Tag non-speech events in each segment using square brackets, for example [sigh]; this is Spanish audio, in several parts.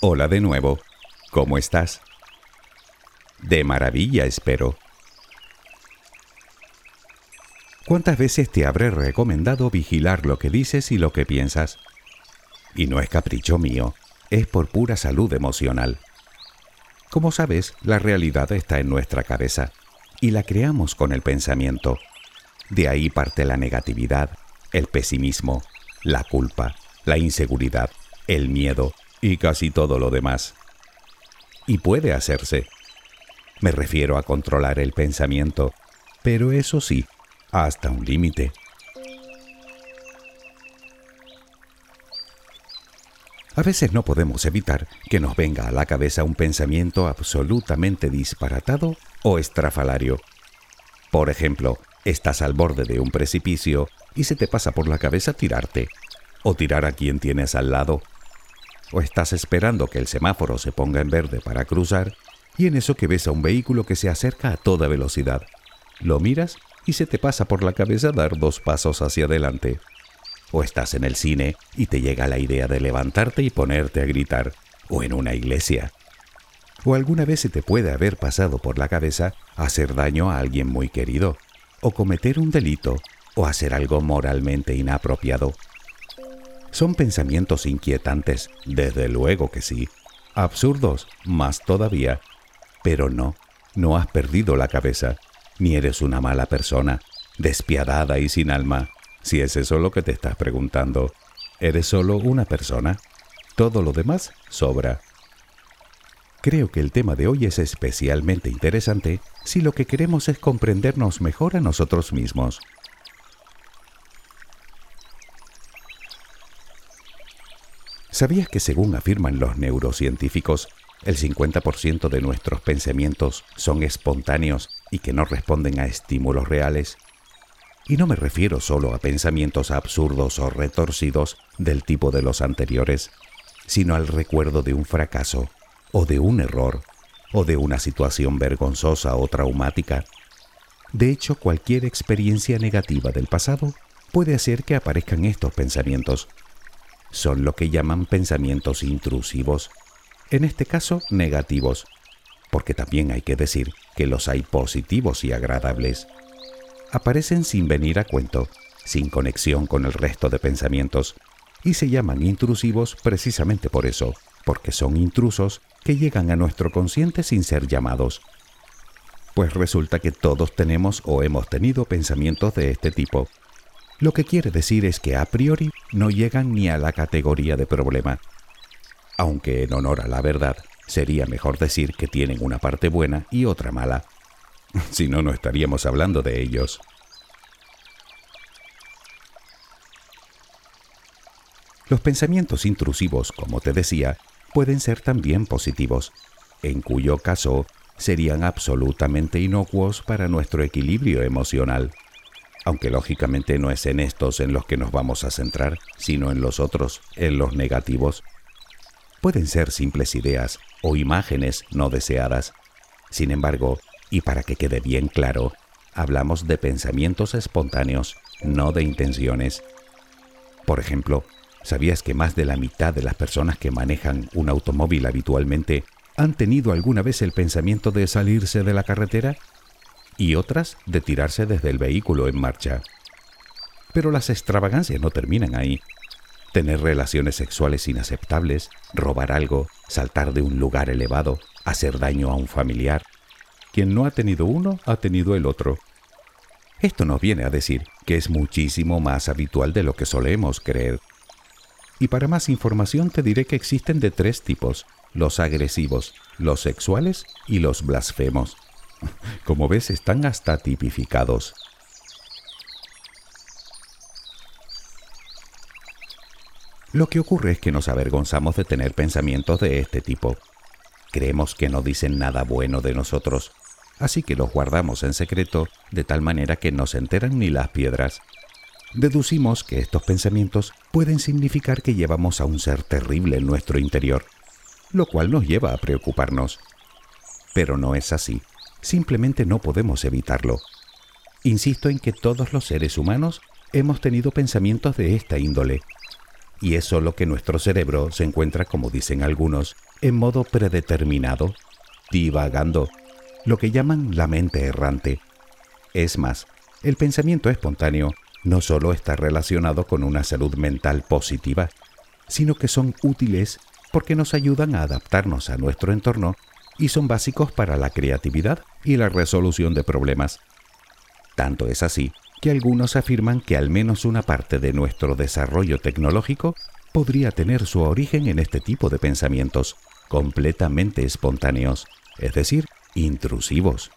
Hola de nuevo. ¿Cómo estás? De maravilla, espero. ¿Cuántas veces te habré recomendado vigilar lo que dices y lo que piensas? Y no es capricho mío, es por pura salud emocional. Como sabes, la realidad está en nuestra cabeza y la creamos con el pensamiento. De ahí parte la negatividad, el pesimismo, la culpa, la inseguridad, el miedo, y casi todo lo demás. Y puede hacerse. Me refiero a controlar el pensamiento, pero eso sí, hasta un límite. A veces no podemos evitar que nos venga a la cabeza un pensamiento absolutamente disparatado o estrafalario. Por ejemplo, estás al borde de un precipicio y se te pasa por la cabeza tirarte, o tirar a quien tienes al lado, o estás esperando que el semáforo se ponga en verde para cruzar y en eso que ves a un vehículo que se acerca a toda velocidad. Lo miras y se te pasa por la cabeza dar dos pasos hacia adelante. O estás en el cine y te llega la idea de levantarte y ponerte a gritar. O en una iglesia. O alguna vez se te puede haber pasado por la cabeza hacer daño a alguien muy querido. O cometer un delito. O hacer algo moralmente inapropiado. Son pensamientos inquietantes, desde luego que sí. Absurdos, más todavía. Pero no, no has perdido la cabeza, ni eres una mala persona, despiadada y sin alma. Si es eso lo que te estás preguntando, eres solo una persona. Todo lo demás sobra. Creo que el tema de hoy es especialmente interesante si lo que queremos es comprendernos mejor a nosotros mismos. ¿Sabías que según afirman los neurocientíficos, el 50% de nuestros pensamientos son espontáneos y que no responden a estímulos reales? Y no me refiero solo a pensamientos absurdos o retorcidos del tipo de los anteriores, sino al recuerdo de un fracaso, o de un error, o de una situación vergonzosa o traumática. De hecho, cualquier experiencia negativa del pasado puede hacer que aparezcan estos pensamientos son lo que llaman pensamientos intrusivos, en este caso negativos, porque también hay que decir que los hay positivos y agradables. Aparecen sin venir a cuento, sin conexión con el resto de pensamientos, y se llaman intrusivos precisamente por eso, porque son intrusos que llegan a nuestro consciente sin ser llamados. Pues resulta que todos tenemos o hemos tenido pensamientos de este tipo, lo que quiere decir es que a priori no llegan ni a la categoría de problema. Aunque en honor a la verdad, sería mejor decir que tienen una parte buena y otra mala. [laughs] Si no, no estaríamos hablando de ellos. Los pensamientos intrusivos, como te decía, pueden ser también positivos, en cuyo caso serían absolutamente inocuos para nuestro equilibrio emocional aunque lógicamente no es en estos en los que nos vamos a centrar, sino en los otros, en los negativos. Pueden ser simples ideas o imágenes no deseadas. Sin embargo, y para que quede bien claro, hablamos de pensamientos espontáneos, no de intenciones. Por ejemplo, ¿sabías que más de la mitad de las personas que manejan un automóvil habitualmente han tenido alguna vez el pensamiento de salirse de la carretera? Y otras de tirarse desde el vehículo en marcha. Pero las extravagancias no terminan ahí. Tener relaciones sexuales inaceptables, robar algo, saltar de un lugar elevado, hacer daño a un familiar. Quien no ha tenido uno, ha tenido el otro. Esto nos viene a decir que es muchísimo más habitual de lo que solemos creer. Y para más información te diré que existen de tres tipos, los agresivos, los sexuales y los blasfemos. [laughs] Como ves, están hasta tipificados. Lo que ocurre es que nos avergonzamos de tener pensamientos de este tipo. Creemos que no dicen nada bueno de nosotros, así que los guardamos en secreto de tal manera que no se enteran ni las piedras. Deducimos que estos pensamientos pueden significar que llevamos a un ser terrible en nuestro interior, lo cual nos lleva a preocuparnos. Pero no es así simplemente no podemos evitarlo. Insisto en que todos los seres humanos hemos tenido pensamientos de esta índole, y es solo que nuestro cerebro se encuentra, como dicen algunos, en modo predeterminado, divagando, lo que llaman la mente errante. Es más, el pensamiento espontáneo no solo está relacionado con una salud mental positiva, sino que son útiles porque nos ayudan a adaptarnos a nuestro entorno y son básicos para la creatividad y la resolución de problemas. Tanto es así que algunos afirman que al menos una parte de nuestro desarrollo tecnológico podría tener su origen en este tipo de pensamientos, completamente espontáneos, es decir, intrusivos.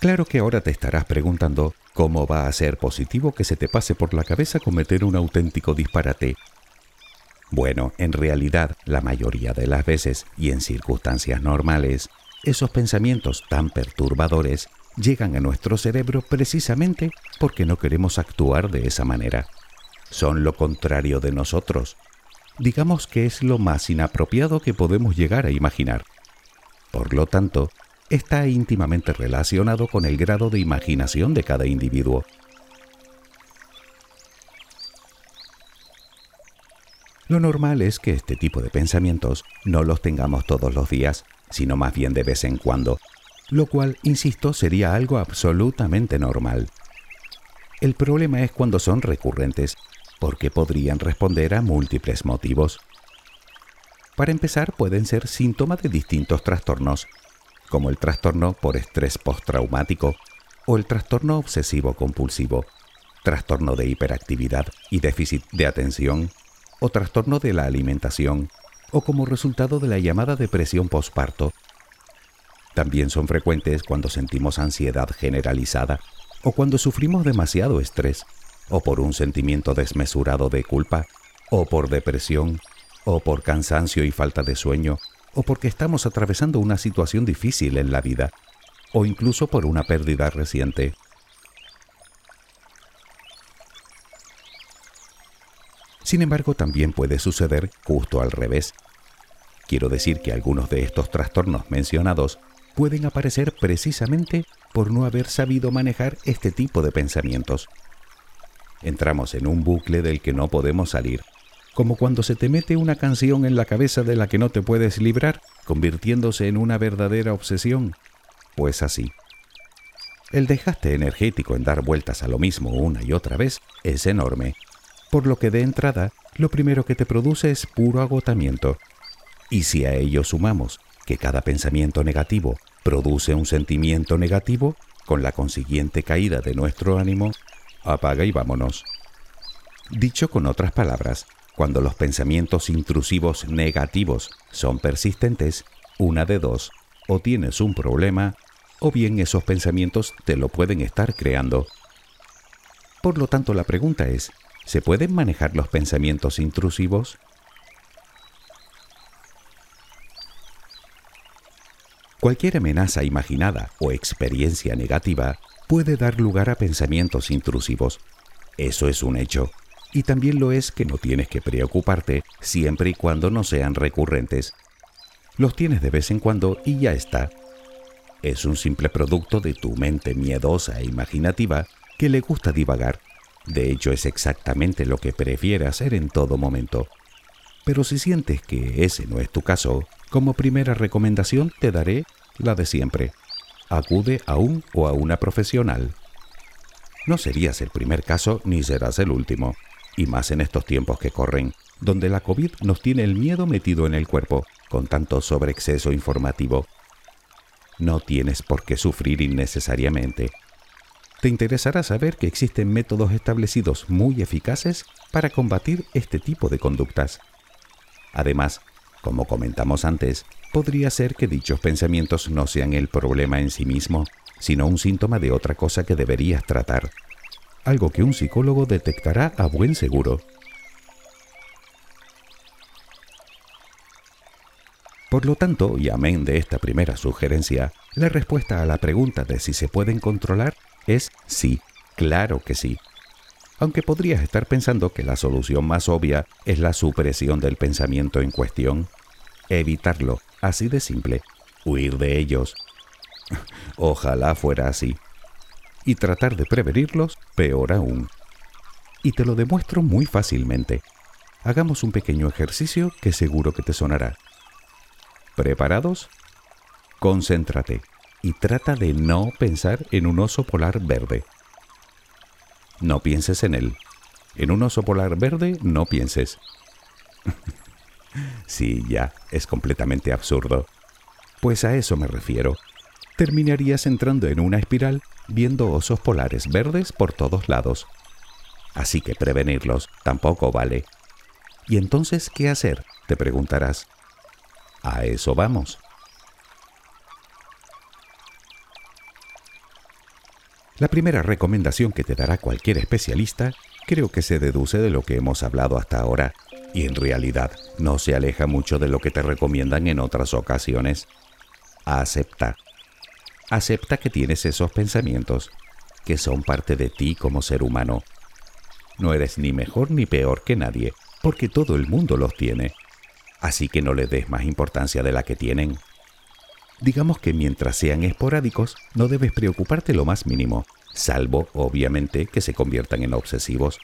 Claro que ahora te estarás preguntando cómo va a ser positivo que se te pase por la cabeza cometer un auténtico disparate. Bueno, en realidad, la mayoría de las veces y en circunstancias normales, esos pensamientos tan perturbadores llegan a nuestro cerebro precisamente porque no queremos actuar de esa manera. Son lo contrario de nosotros. Digamos que es lo más inapropiado que podemos llegar a imaginar. Por lo tanto, está íntimamente relacionado con el grado de imaginación de cada individuo. Lo normal es que este tipo de pensamientos no los tengamos todos los días, sino más bien de vez en cuando, lo cual, insisto, sería algo absolutamente normal. El problema es cuando son recurrentes, porque podrían responder a múltiples motivos. Para empezar, pueden ser síntomas de distintos trastornos, como el trastorno por estrés postraumático o el trastorno obsesivo compulsivo, trastorno de hiperactividad y déficit de atención, o trastorno de la alimentación, o como resultado de la llamada depresión posparto. También son frecuentes cuando sentimos ansiedad generalizada, o cuando sufrimos demasiado estrés, o por un sentimiento desmesurado de culpa, o por depresión, o por cansancio y falta de sueño, o porque estamos atravesando una situación difícil en la vida, o incluso por una pérdida reciente. Sin embargo, también puede suceder justo al revés. Quiero decir que algunos de estos trastornos mencionados pueden aparecer precisamente por no haber sabido manejar este tipo de pensamientos. Entramos en un bucle del que no podemos salir como cuando se te mete una canción en la cabeza de la que no te puedes librar, convirtiéndose en una verdadera obsesión. Pues así. El desgaste energético en dar vueltas a lo mismo una y otra vez es enorme, por lo que de entrada lo primero que te produce es puro agotamiento. Y si a ello sumamos que cada pensamiento negativo produce un sentimiento negativo, con la consiguiente caída de nuestro ánimo, apaga y vámonos. Dicho con otras palabras, cuando los pensamientos intrusivos negativos son persistentes, una de dos, o tienes un problema, o bien esos pensamientos te lo pueden estar creando. Por lo tanto, la pregunta es, ¿se pueden manejar los pensamientos intrusivos? Cualquier amenaza imaginada o experiencia negativa puede dar lugar a pensamientos intrusivos. Eso es un hecho y también lo es que no tienes que preocuparte siempre y cuando no sean recurrentes. Los tienes de vez en cuando y ya está. Es un simple producto de tu mente miedosa e imaginativa que le gusta divagar. De hecho, es exactamente lo que prefiere hacer en todo momento. Pero si sientes que ese no es tu caso, como primera recomendación te daré la de siempre. Acude a un o a una profesional. No serías el primer caso ni serás el último y más en estos tiempos que corren, donde la COVID nos tiene el miedo metido en el cuerpo, con tanto sobreexceso informativo. No tienes por qué sufrir innecesariamente. Te interesará saber que existen métodos establecidos muy eficaces para combatir este tipo de conductas. Además, como comentamos antes, podría ser que dichos pensamientos no sean el problema en sí mismo, sino un síntoma de otra cosa que deberías tratar algo que un psicólogo detectará a buen seguro. Por lo tanto, y amén de esta primera sugerencia, la respuesta a la pregunta de si se pueden controlar es sí, claro que sí. Aunque podrías estar pensando que la solución más obvia es la supresión del pensamiento en cuestión. Evitarlo, así de simple. Huir de ellos. [laughs] Ojalá fuera así y tratar de prevenirlos, peor aún. Y te lo demuestro muy fácilmente. hagamos un pequeño ejercicio que seguro que te sonará. ¿Preparados? Concéntrate y trata de no pensar en un oso polar verde. No pienses en él. En un oso polar verde no pienses. [laughs] sí, ya, es completamente absurdo. Pues a eso me refiero. Terminarías entrando en una espiral viendo osos polares verdes por todos lados. Así que prevenirlos tampoco vale. ¿Y entonces qué hacer? Te preguntarás. A eso vamos. La primera recomendación que te dará cualquier especialista creo que se deduce de lo que hemos hablado hasta ahora y en realidad no se aleja mucho de lo que te recomiendan en otras ocasiones. Acepta. Acepta que tienes esos pensamientos, que son parte de ti como ser humano. No eres ni mejor ni peor que nadie, porque todo el mundo los tiene. Así que no le des más importancia de la que tienen. Digamos que mientras sean esporádicos, no debes preocuparte lo más mínimo, salvo, obviamente, que se conviertan en obsesivos.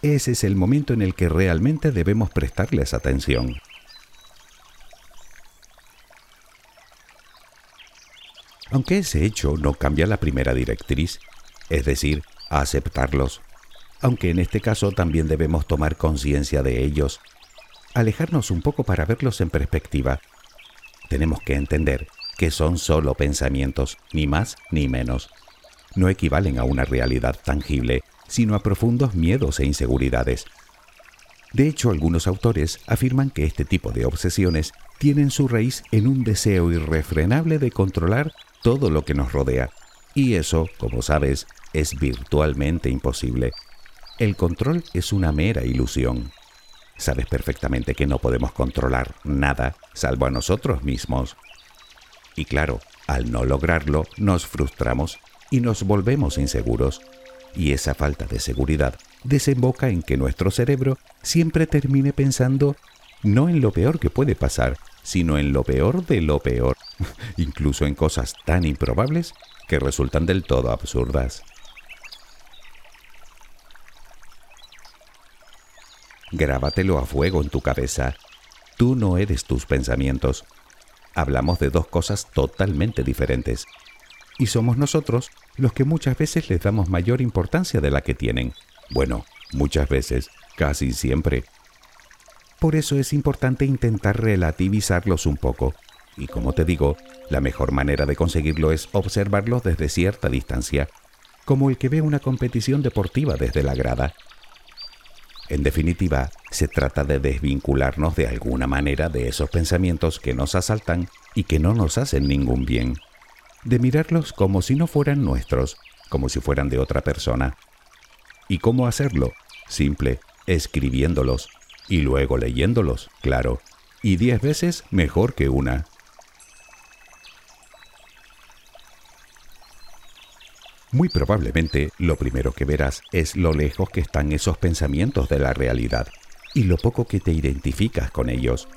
Ese es el momento en el que realmente debemos prestarles atención. Aunque ese hecho no cambia la primera directriz, es decir, aceptarlos, aunque en este caso también debemos tomar conciencia de ellos, alejarnos un poco para verlos en perspectiva. Tenemos que entender que son solo pensamientos, ni más ni menos. No equivalen a una realidad tangible, sino a profundos miedos e inseguridades. De hecho, algunos autores afirman que este tipo de obsesiones tienen su raíz en un deseo irrefrenable de controlar todo lo que nos rodea. Y eso, como sabes, es virtualmente imposible. El control es una mera ilusión. Sabes perfectamente que no podemos controlar nada salvo a nosotros mismos. Y claro, al no lograrlo, nos frustramos y nos volvemos inseguros. Y esa falta de seguridad desemboca en que nuestro cerebro siempre termine pensando no en lo peor que puede pasar, sino en lo peor de lo peor, [laughs] incluso en cosas tan improbables que resultan del todo absurdas. Grábatelo a fuego en tu cabeza. Tú no eres tus pensamientos, hablamos de dos cosas totalmente diferentes. Y somos nosotros los que muchas veces les damos mayor importancia de la que tienen. Bueno, muchas veces, casi siempre. Por eso es importante intentar relativizarlos un poco. Y como te digo, la mejor manera de conseguirlo es observarlos desde cierta distancia, como el que ve una competición deportiva desde la grada. En definitiva, se trata de desvincularnos de alguna manera de esos pensamientos que nos asaltan y que no nos hacen ningún bien. De mirarlos como si no fueran nuestros, como si fueran de otra persona. ¿Y cómo hacerlo? Simple, escribiéndolos y luego leyéndolos, claro, y diez veces mejor que una. Muy probablemente lo primero que verás es lo lejos que están esos pensamientos de la realidad y lo poco que te identificas con ellos.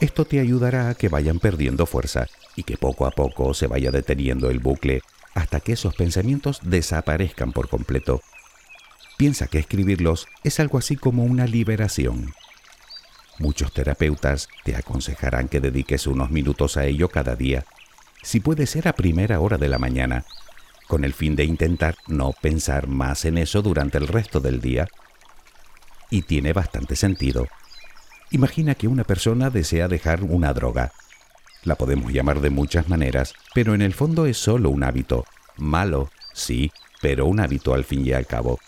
Esto te ayudará a que vayan perdiendo fuerza y que poco a poco se vaya deteniendo el bucle hasta que esos pensamientos desaparezcan por completo. Piensa que escribirlos es algo así como una liberación. Muchos terapeutas te aconsejarán que dediques unos minutos a ello cada día, si puede ser a primera hora de la mañana, con el fin de intentar no pensar más en eso durante el resto del día. Y tiene bastante sentido. Imagina que una persona desea dejar una droga. La podemos llamar de muchas maneras, pero en el fondo es solo un hábito. Malo, sí, pero un hábito al fin y al cabo.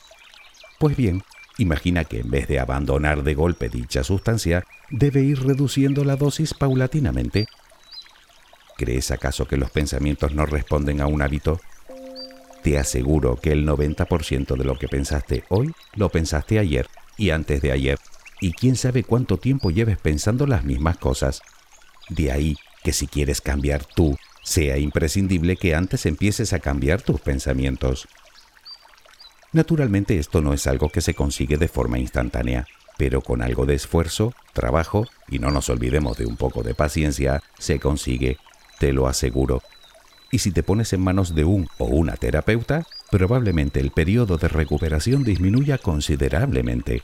Pues bien, imagina que en vez de abandonar de golpe dicha sustancia, debe ir reduciendo la dosis paulatinamente. ¿Crees acaso que los pensamientos no responden a un hábito? Te aseguro que el 90% de lo que pensaste hoy lo pensaste ayer y antes de ayer, y quién sabe cuánto tiempo lleves pensando las mismas cosas. De ahí que si quieres cambiar tú, sea imprescindible que antes empieces a cambiar tus pensamientos. Naturalmente esto no es algo que se consigue de forma instantánea, pero con algo de esfuerzo, trabajo y no nos olvidemos de un poco de paciencia, se consigue, te lo aseguro y si te pones en manos de un o una terapeuta, probablemente el periodo de recuperación disminuya considerablemente.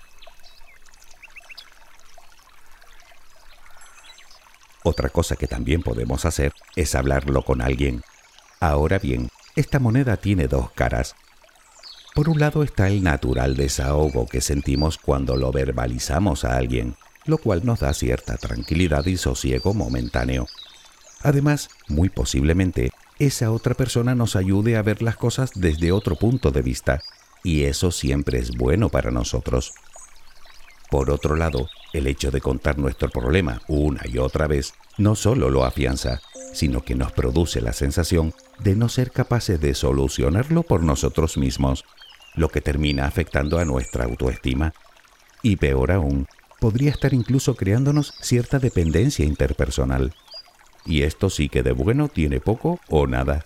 Otra cosa que también podemos hacer es hablarlo con alguien. Ahora bien, esta moneda tiene dos caras. Por un lado está el natural desahogo que sentimos cuando lo verbalizamos a alguien, lo cual nos da cierta tranquilidad y sosiego momentáneo. Además, muy posiblemente, esa otra persona nos ayude a ver las cosas desde otro punto de vista, y eso siempre es bueno para nosotros. Por otro lado, el hecho de contar nuestro problema una y otra vez no solo lo afianza, sino que nos produce la sensación de no ser capaces de solucionarlo por nosotros mismos, lo que termina afectando a nuestra autoestima. Y peor aún, podría estar incluso creándonos cierta dependencia interpersonal. Y esto sí que de bueno tiene poco o nada.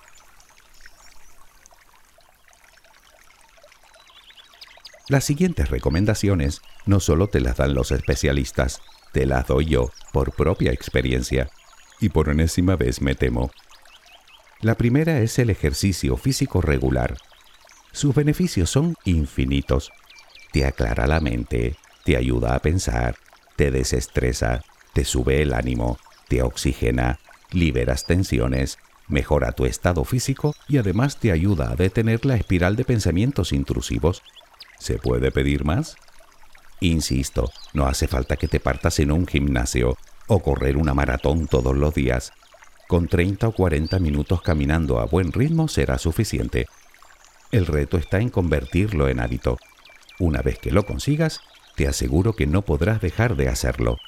Las siguientes recomendaciones no solo te las dan los especialistas, te las doy yo por propia experiencia. Y por enésima vez me temo. La primera es el ejercicio físico regular. Sus beneficios son infinitos. Te aclara la mente, te ayuda a pensar, te desestresa, te sube el ánimo, te oxigena, liberas tensiones, mejora tu estado físico y además te ayuda a detener la espiral de pensamientos intrusivos. ¿Se puede pedir más? Insisto, no hace falta que te partas en un gimnasio o correr una maratón todos los días. Con 30 o 40 minutos caminando a buen ritmo será suficiente. El reto está en convertirlo en hábito. Una vez que lo consigas, te aseguro que no podrás dejar de hacerlo.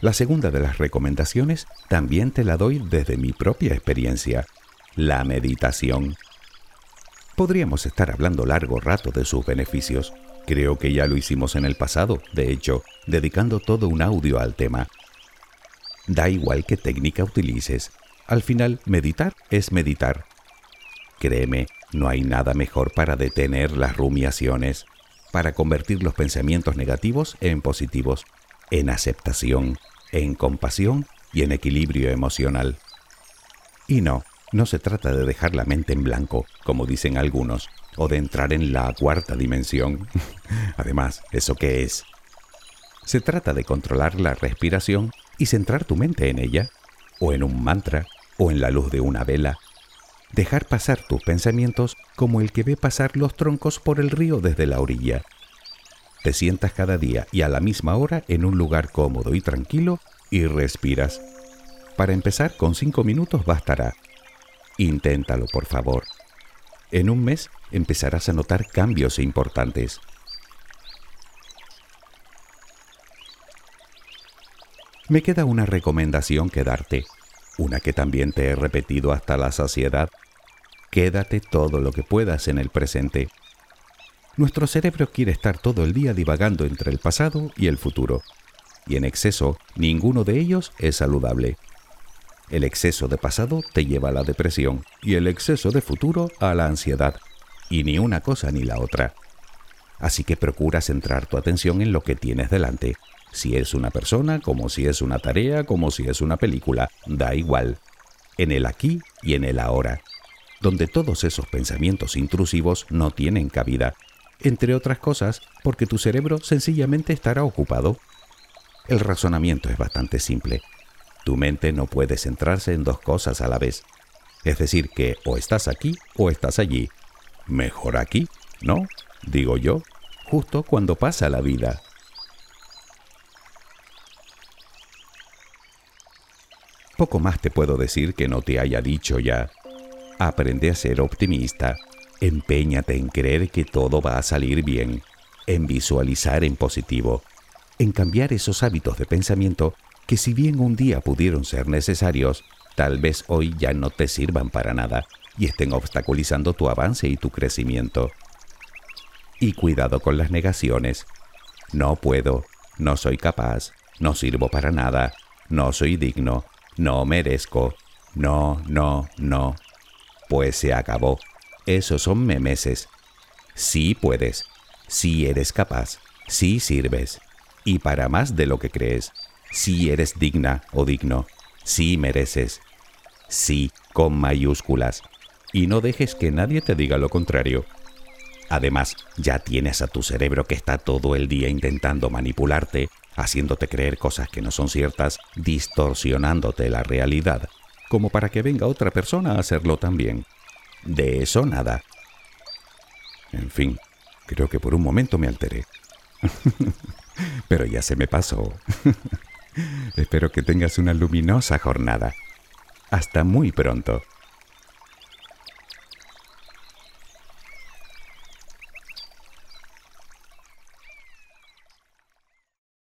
La segunda de las recomendaciones también te la doy desde mi propia experiencia, la meditación. Podríamos estar hablando largo rato de sus beneficios. Creo que ya lo hicimos en el pasado, de hecho, dedicando todo un audio al tema. Da igual qué técnica utilices. Al final, meditar es meditar. Créeme, no hay nada mejor para detener las rumiaciones, para convertir los pensamientos negativos en positivos, en aceptación, en compasión y en equilibrio emocional. Y no, no se trata de dejar la mente en blanco, como dicen algunos, o de entrar en la cuarta dimensión. [laughs] Además, ¿eso qué es? Se trata de controlar la respiración y centrar tu mente en ella, o en un mantra, o en la luz de una vela. Dejar pasar tus pensamientos como el que ve pasar los troncos por el río desde la orilla. Te sientas cada día y a la misma hora en un lugar cómodo y tranquilo y respiras. Para empezar, con cinco minutos bastará Inténtalo, por favor. En un mes empezarás a notar cambios importantes. Me queda una recomendación que darte, una que también te he repetido hasta la saciedad. Quédate todo lo que puedas en el presente. Nuestro cerebro quiere estar todo el día divagando entre el pasado y el futuro, y en exceso ninguno de ellos es saludable. El exceso de pasado te lleva a la depresión y el exceso de futuro a la ansiedad, y ni una cosa ni la otra. Así que procura centrar tu atención en lo que tienes delante. Si es una persona, como si es una tarea, como si es una película, da igual. En el aquí y en el ahora, donde todos esos pensamientos intrusivos no tienen cabida, entre otras cosas porque tu cerebro sencillamente estará ocupado. El razonamiento es bastante simple. Tu mente no puede centrarse en dos cosas a la vez. Es decir, que o estás aquí o estás allí. Mejor aquí, ¿no? Digo yo, justo cuando pasa la vida. Poco más te puedo decir que no te haya dicho ya. Aprende a ser optimista. Empeñate en creer que todo va a salir bien. En visualizar en positivo. En cambiar esos hábitos de pensamiento que si bien un día pudieron ser necesarios, tal vez hoy ya no te sirvan para nada y estén obstaculizando tu avance y tu crecimiento. Y cuidado con las negaciones. No puedo, no soy capaz, no sirvo para nada, no soy digno, no merezco, no, no, no. Pues se acabó. Esos son memeses. Sí puedes, sí eres capaz, sí sirves, y para más de lo que crees sí eres digna o digno, sí mereces, sí con mayúsculas, y no dejes que nadie te diga lo contrario. Además, ya tienes a tu cerebro que está todo el día intentando manipularte, haciéndote creer cosas que no son ciertas, distorsionándote la realidad, como para que venga otra persona a hacerlo también. De eso nada. En fin, creo que por un momento me alteré. [laughs] Pero ya se me pasó. [laughs] Espero que tengas una luminosa jornada. Hasta muy pronto.